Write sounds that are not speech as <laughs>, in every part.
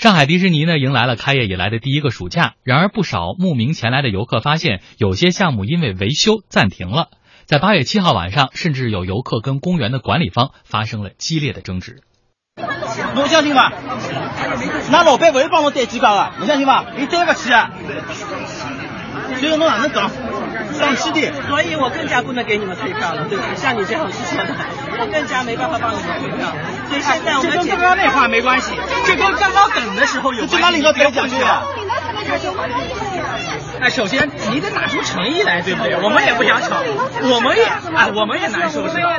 上海迪士尼呢迎来了开业以来的第一个暑假，然而不少慕名前来的游客发现，有些项目因为维修暂停了。在八月七号晚上，甚至有游客跟公园的管理方发生了激烈的争执。侬相信吗？那老板不会帮侬带几家的，侬相信吗？你对不起啊！所以侬哪能讲？上气的，所以我更加不能给你们退票了，对不对？像你这样是说的，<laughs> 我更加没办法帮你们退票。所以现在我们这跟刚刚那话没关系，<laughs> 这跟刚刚等的时候有关系。这哪领导别讲去啊？哎，首先你得拿出诚意来，对不对？我们也不想吵，我们也哎，我们也难受，是吧？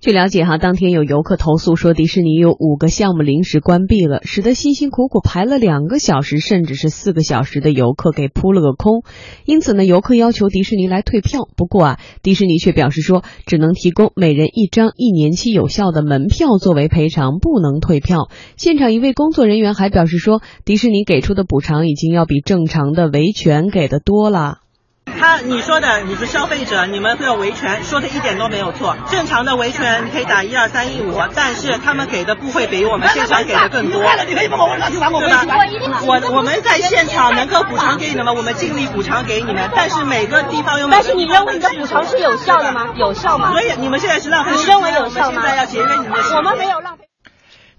据了解，哈，当天有游客投诉说，迪士尼有五个项目临时关闭了，使得辛辛苦苦排了两个小时，甚至是四个小时的游客给扑了个空。因此呢，游客要求迪士尼来退票。不过啊，迪士尼却表示说，只能提供每人一张一年期有效的门票作为赔偿，不能退票。现场一位工作人员还表示说，迪士尼给出的补偿已经要比正常的维权给的多了。他你说的你是消费者，你们会有维权，说的一点都没有错。正常的维权你可以打一二三一五，但是他们给的不会比我们现场给的更多。对吧？我我们在现场能够补偿给你们，我们尽力补偿给你们。但是每个地方有。但是你认为你的补偿是有效的吗？有效吗？所以你们现在是浪费。你认为有效吗？现在要节约你们的。我们没有浪费。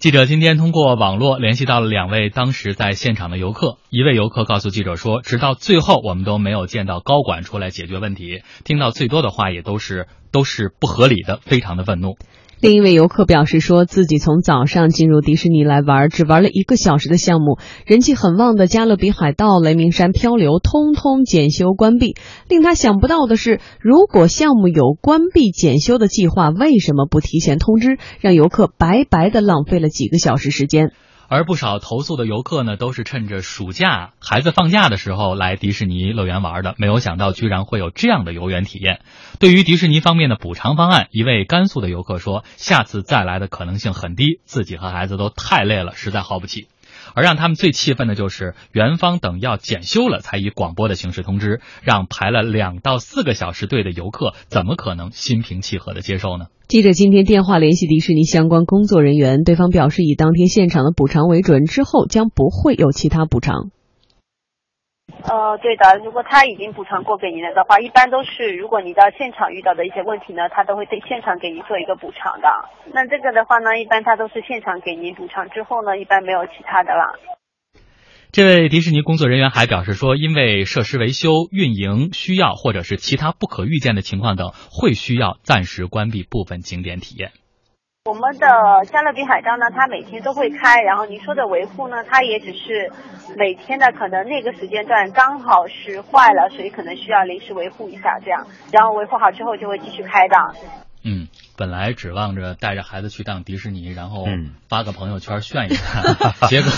记者今天通过网络联系到了两位当时在现场的游客，一位游客告诉记者说，直到最后我们都没有见到高管出来解决问题，听到最多的话也都是都是不合理的，非常的愤怒。另一位游客表示说，自己从早上进入迪士尼来玩，只玩了一个小时的项目，人气很旺的加勒比海盗、雷鸣山漂流，通通检修关闭。令他想不到的是，如果项目有关闭检修的计划，为什么不提前通知，让游客白白的浪费了几个小时时间？而不少投诉的游客呢，都是趁着暑假孩子放假的时候来迪士尼乐园玩的，没有想到居然会有这样的游园体验。对于迪士尼方面的补偿方案，一位甘肃的游客说，下次再来的可能性很低，自己和孩子都太累了，实在耗不起。而让他们最气愤的就是，园方等要检修了，才以广播的形式通知，让排了两到四个小时队的游客，怎么可能心平气和的接受呢？记者今天电话联系迪士尼相关工作人员，对方表示以当天现场的补偿为准，之后将不会有其他补偿。呃，对的，如果他已经补偿过给您了的话，一般都是如果你到现场遇到的一些问题呢，他都会对现场给您做一个补偿的。那这个的话呢，一般他都是现场给您补偿之后呢，一般没有其他的了。这位迪士尼工作人员还表示说，因为设施维修、运营需要，或者是其他不可预见的情况等，会需要暂时关闭部分景点体验。我们的加勒比海盗呢，它每天都会开，然后您说的维护呢，它也只是每天的可能那个时间段刚好是坏了，所以可能需要临时维护一下这样，然后维护好之后就会继续开的。嗯，本来指望着带着孩子去趟迪士尼，然后发个朋友圈炫一下，<laughs> 结果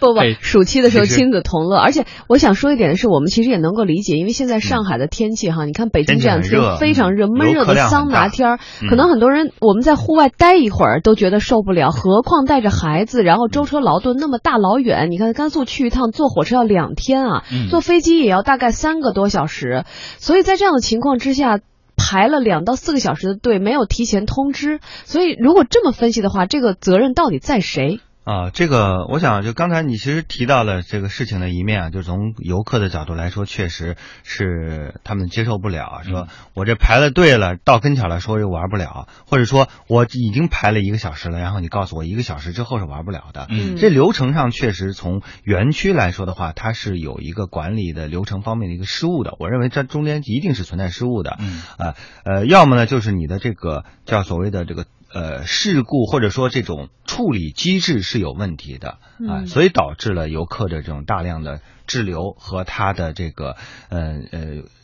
不不，暑期的时候亲子同乐。而且我想说一点的是，我们其实也能够理解，因为现在上海的天气哈，你看北京这两天非常热，闷热的桑拿天儿，可能很多人我们在户外待一会儿都觉得受不了，何况带着孩子，然后舟车劳顿那么大老远，你看甘肃去一趟坐火车要两天啊，坐飞机也要大概三个多小时，所以在这样的情况之下。排了两到四个小时的队，没有提前通知，所以如果这么分析的话，这个责任到底在谁？啊，这个我想就刚才你其实提到了这个事情的一面啊，就从游客的角度来说，确实是他们接受不了，说我这排了队了，到跟前了，说又玩不了，或者说我已经排了一个小时了，然后你告诉我一个小时之后是玩不了的。嗯，这流程上确实从园区来说的话，它是有一个管理的流程方面的一个失误的。我认为这中间一定是存在失误的。嗯啊呃，要么呢就是你的这个叫所谓的这个。呃，事故或者说这种处理机制是有问题的啊，所以导致了游客的这种大量的滞留和他的这个呃呃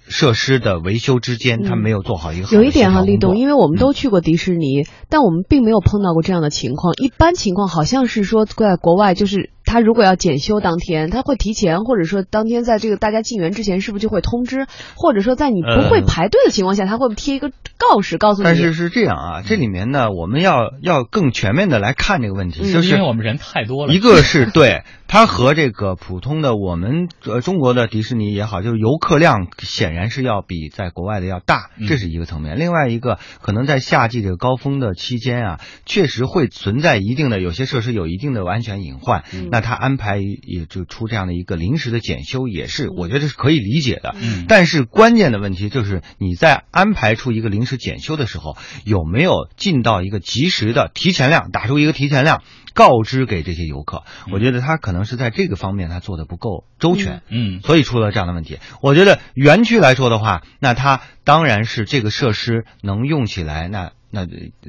设施的维修之间，他没有做好一个有一点哈，立冬，因为我们都去过迪士尼，但我们并没有碰到过这样的情况。一般情况好像是说在国外就是。他如果要检修当天，他会提前，或者说当天在这个大家进园之前，是不是就会通知？或者说在你不会排队的情况下，他会贴一个告示告诉你？但是是这样啊，这里面呢，我们要要更全面的来看这个问题，就是因为我们人太多了。一个是对它和这个普通的我们呃中国的迪士尼也好，就是游客量显然是要比在国外的要大，这是一个层面。另外一个可能在夏季这个高峰的期间啊，确实会存在一定的有些设施有一定的安全隐患，那他安排也就出这样的一个临时的检修，也是我觉得是可以理解的。嗯，但是关键的问题就是你在安排出一个临时检修的时候，有没有尽到一个及时的提前量，打出一个提前量，告知给这些游客？我觉得他可能是在这个方面他做的不够周全，嗯，所以出了这样的问题。我觉得园区来说的话，那它当然是这个设施能用起来，那。那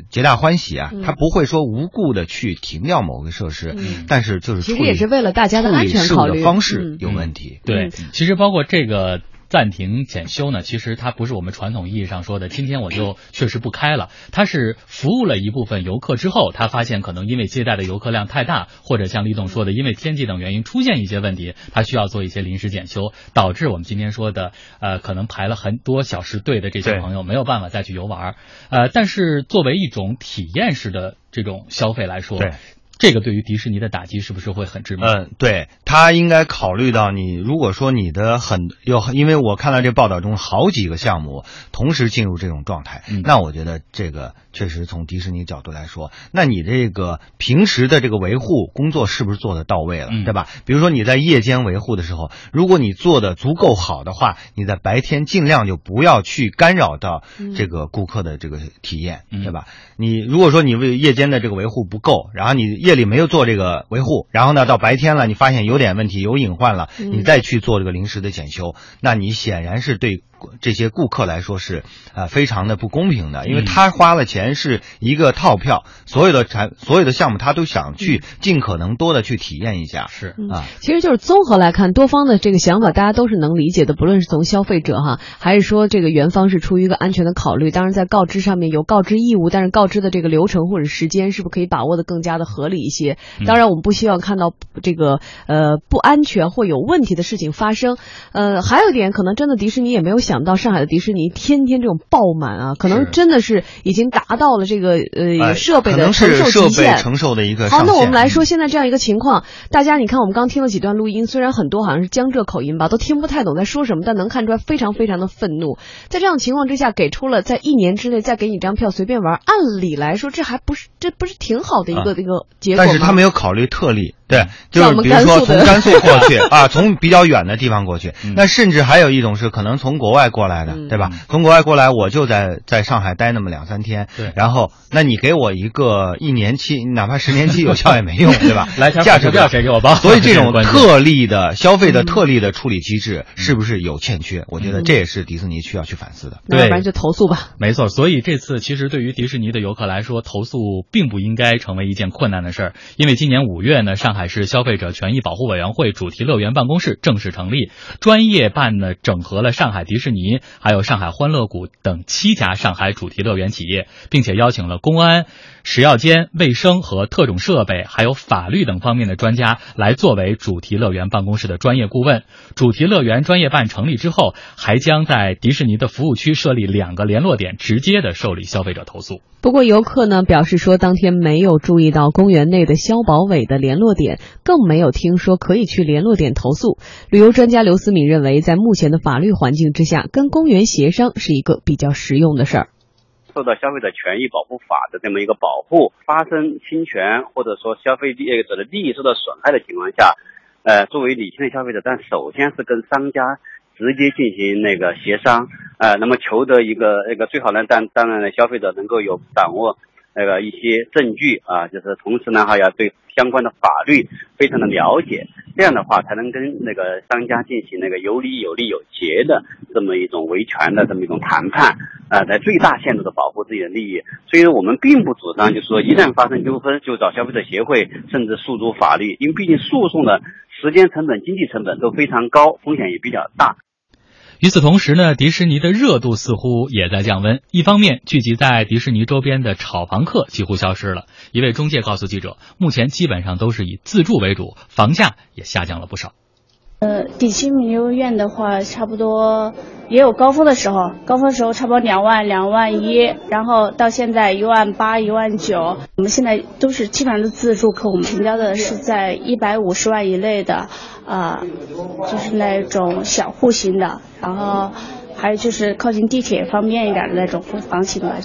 皆大欢喜啊，他不会说无故的去停掉某个设施，但是就是其实也是为了大家的安全考虑，方式有问题。对，其实包括这个。暂停检修呢，其实它不是我们传统意义上说的，今天我就确实不开了。它是服务了一部分游客之后，他发现可能因为接待的游客量太大，或者像李总说的，因为天气等原因出现一些问题，他需要做一些临时检修，导致我们今天说的呃，可能排了很多小时队的这些朋友没有办法再去游玩。呃，但是作为一种体验式的这种消费来说，对。这个对于迪士尼的打击是不是会很致命？嗯，对他应该考虑到你，如果说你的很有，因为我看到这报道中好几个项目同时进入这种状态，那我觉得这个确实从迪士尼角度来说，那你这个平时的这个维护工作是不是做的到位了，对吧？比如说你在夜间维护的时候，如果你做的足够好的话，你在白天尽量就不要去干扰到这个顾客的这个体验，对吧？你如果说你为夜间的这个维护不够，然后你夜夜里没有做这个维护，然后呢，到白天了，你发现有点问题，有隐患了，你再去做这个临时的检修，那你显然是对。这些顾客来说是啊非常的不公平的，因为他花了钱是一个套票，所有的产所有的项目他都想去尽可能多的去体验一下，是。啊，其实就是综合来看，多方的这个想法大家都是能理解的，不论是从消费者哈，还是说这个园方是出于一个安全的考虑，当然在告知上面有告知义务，但是告知的这个流程或者时间是不是可以把握的更加的合理一些？当然我们不希望看到这个呃不安全或有问题的事情发生，呃，还有一点可能真的迪士尼也没有想到上海的迪士尼天天这种爆满啊，可能真的是已经达到了这个呃设备的承受极限。承受的一个好，那我们来说现在这样一个情况，大家你看我们刚听了几段录音，虽然很多好像是江浙口音吧，都听不太懂在说什么，但能看出来非常非常的愤怒。在这样情况之下，给出了在一年之内再给你张票随便玩，按理来说这还不是这不是挺好的一个一个结果吗？但是他没有考虑特例。对，就是比如说从甘肃过去 <laughs> 啊，从比较远的地方过去，那甚至还有一种是可能从国外过来的，对吧？从国外过来，我就在在上海待那么两三天，对，然后那你给我一个一年期，哪怕十年期有效也没用，<laughs> 对吧？来，价值票谁给我报？所以这种特例的 <laughs> 消费的特例的处理机制是不是有欠缺？我觉得这也是迪士尼需要去反思的。要不然就投诉吧。没错，所以这次其实对于迪士尼的游客来说，投诉并不应该成为一件困难的事儿，因为今年五月呢，上海市消费者权权益保护委员会主题乐园办公室正式成立，专业办呢整合了上海迪士尼、尼还有上海欢乐谷等七家上海主题乐园企业，并且邀请了公安。食药监、卫生和特种设备，还有法律等方面的专家来作为主题乐园办公室的专业顾问。主题乐园专业办成立之后，还将在迪士尼的服务区设立两个联络点，直接的受理消费者投诉。不过，游客呢表示说，当天没有注意到公园内的消保委的联络点，更没有听说可以去联络点投诉。旅游专家刘思敏认为，在目前的法律环境之下，跟公园协商是一个比较实用的事儿。受到消费者权益保护法的这么一个保护，发生侵权或者说消费者的利益受到损害的情况下，呃，作为理性的消费者，但首先是跟商家直接进行那个协商，呃，那么求得一个那个最好呢，当当然呢，消费者能够有掌握。那个一些证据啊，就是同时呢，还要对相关的法律非常的了解，这样的话才能跟那个商家进行那个有理有利有节的这么一种维权的这么一种谈判啊，在最大限度的保护自己的利益。所以，我们并不主张就是说一旦发生纠纷就找消费者协会，甚至诉诸法律，因为毕竟诉讼的时间成本、经济成本都非常高，风险也比较大。与此同时呢，迪士尼的热度似乎也在降温。一方面，聚集在迪士尼周边的炒房客几乎消失了。一位中介告诉记者，目前基本上都是以自住为主，房价也下降了不少。呃，迪士尼游乐园的话，差不多也有高峰的时候，高峰的时候差不多两万、两万一，然后到现在一万八、一万九。我们现在都是基本上的自助客，我们成交的是在一百五十万以内的，啊，就是那种小户型的，然后还有就是靠近地铁方便一点的那种房型的。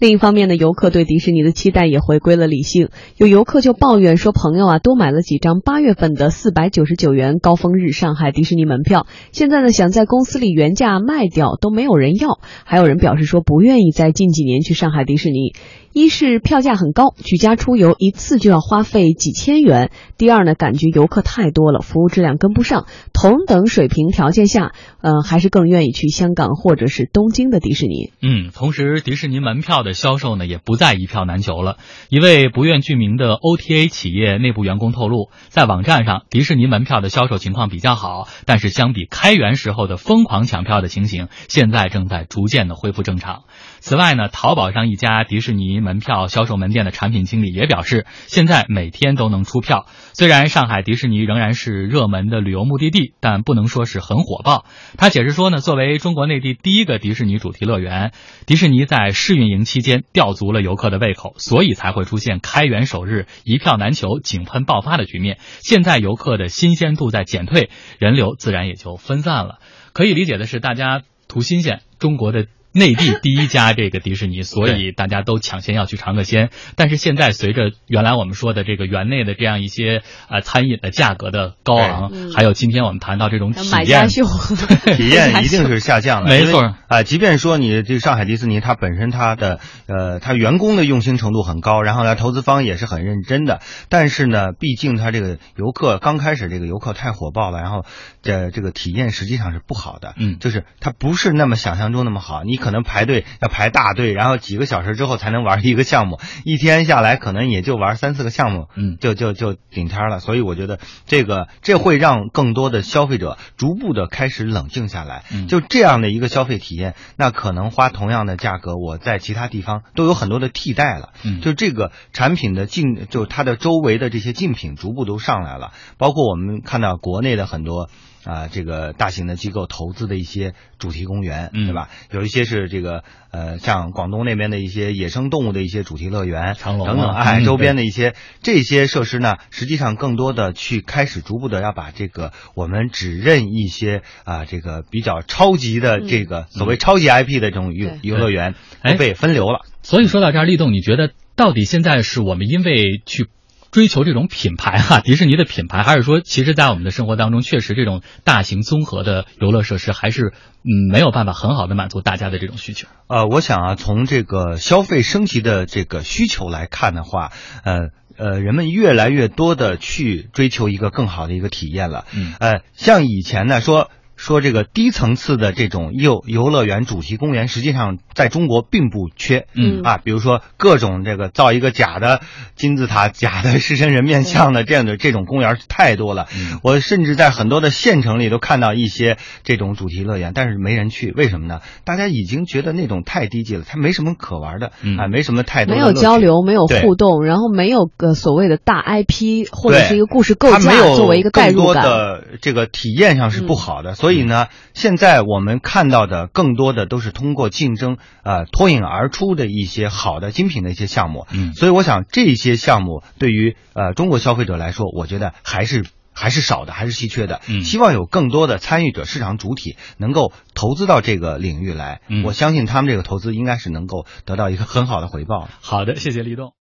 另一方面呢，游客对迪士尼的期待也回归了理性。有游客就抱怨说，朋友啊多买了几张八月份的四百九十九元高峰日上海迪士尼门票，现在呢想在公司里原价卖掉都没有人要。还有人表示说不愿意在近几年去上海迪士尼。一是票价很高，举家出游一次就要花费几千元；第二呢，感觉游客太多了，服务质量跟不上。同等水平条件下，呃，还是更愿意去香港或者是东京的迪士尼。嗯，同时迪士尼门票的销售呢，也不再一票难求了。一位不愿具名的 OTA 企业内部员工透露，在网站上，迪士尼门票的销售情况比较好，但是相比开园时候的疯狂抢票的情形，现在正在逐渐的恢复正常。此外呢，淘宝上一家迪士尼门票销售门店的产品经理也表示，现在每天都能出票。虽然上海迪士尼仍然是热门的旅游目的地，但不能说是很火爆。他解释说呢，作为中国内地第一个迪士尼主题乐园，迪士尼在试运营期间吊足了游客的胃口，所以才会出现开园首日一票难求、井喷爆发的局面。现在游客的新鲜度在减退，人流自然也就分散了。可以理解的是，大家图新鲜，中国的。内地第一家这个迪士尼，所以大家都抢先要去尝个鲜。但是现在随着原来我们说的这个园内的这样一些呃餐饮的价格的高昂，还有今天我们谈到这种体验，<laughs> 体验一定是下降了。没错啊，即便说你这上海迪士尼它本身它的呃它员工的用心程度很高，然后呢投资方也是很认真的，但是呢，毕竟它这个游客刚开始这个游客太火爆了，然后这这个体验实际上是不好的。嗯，就是它不是那么想象中那么好。你可能排队要排大队，然后几个小时之后才能玩一个项目，一天下来可能也就玩三四个项目，嗯，就就就顶天了。所以我觉得这个这会让更多的消费者逐步的开始冷静下来。嗯，就这样的一个消费体验，那可能花同样的价格，我在其他地方都有很多的替代了。嗯，就这个产品的竞，就它的周围的这些竞品逐步都上来了，包括我们看到国内的很多。啊，这个大型的机构投资的一些主题公园，嗯对吧？有一些是这个呃，像广东那边的一些野生动物的一些主题乐园，长隆等等，<laughs> 哎，周边的一些这些设施呢，实际上更多的去开始逐步的要把这个我们只认一些啊，这个比较超级的这个所谓超级 IP 的这种游游乐园都被分流了。所以说到这儿，立栋，你觉得到底现在是我们因为去？追求这种品牌哈，<laughs> 迪士尼的品牌，还是说，其实，在我们的生活当中，确实这种大型综合的游乐设施，还是嗯没有办法很好的满足大家的这种需求。呃，我想啊，从这个消费升级的这个需求来看的话，呃呃，人们越来越多的去追求一个更好的一个体验了。嗯，呃，像以前呢说。说这个低层次的这种游游乐园、主题公园，实际上在中国并不缺。嗯啊，比如说各种这个造一个假的金字塔、假的狮身人面像的这样的这种公园太多了。我甚至在很多的县城里都看到一些这种主题乐园，但是没人去，为什么呢？大家已经觉得那种太低级了，它没什么可玩的，啊，没什么太多没有交流，没有互动，然后没有个所谓的大 IP 或者是一个故事构架作为一个代入感。的这个体验上是不好的，所以。所以呢，现在我们看到的更多的都是通过竞争，呃，脱颖而出的一些好的精品的一些项目。嗯，所以我想这些项目对于呃中国消费者来说，我觉得还是还是少的，还是稀缺的。嗯，希望有更多的参与者、市场主体能够投资到这个领域来。嗯，我相信他们这个投资应该是能够得到一个很好的回报。好的，谢谢立栋。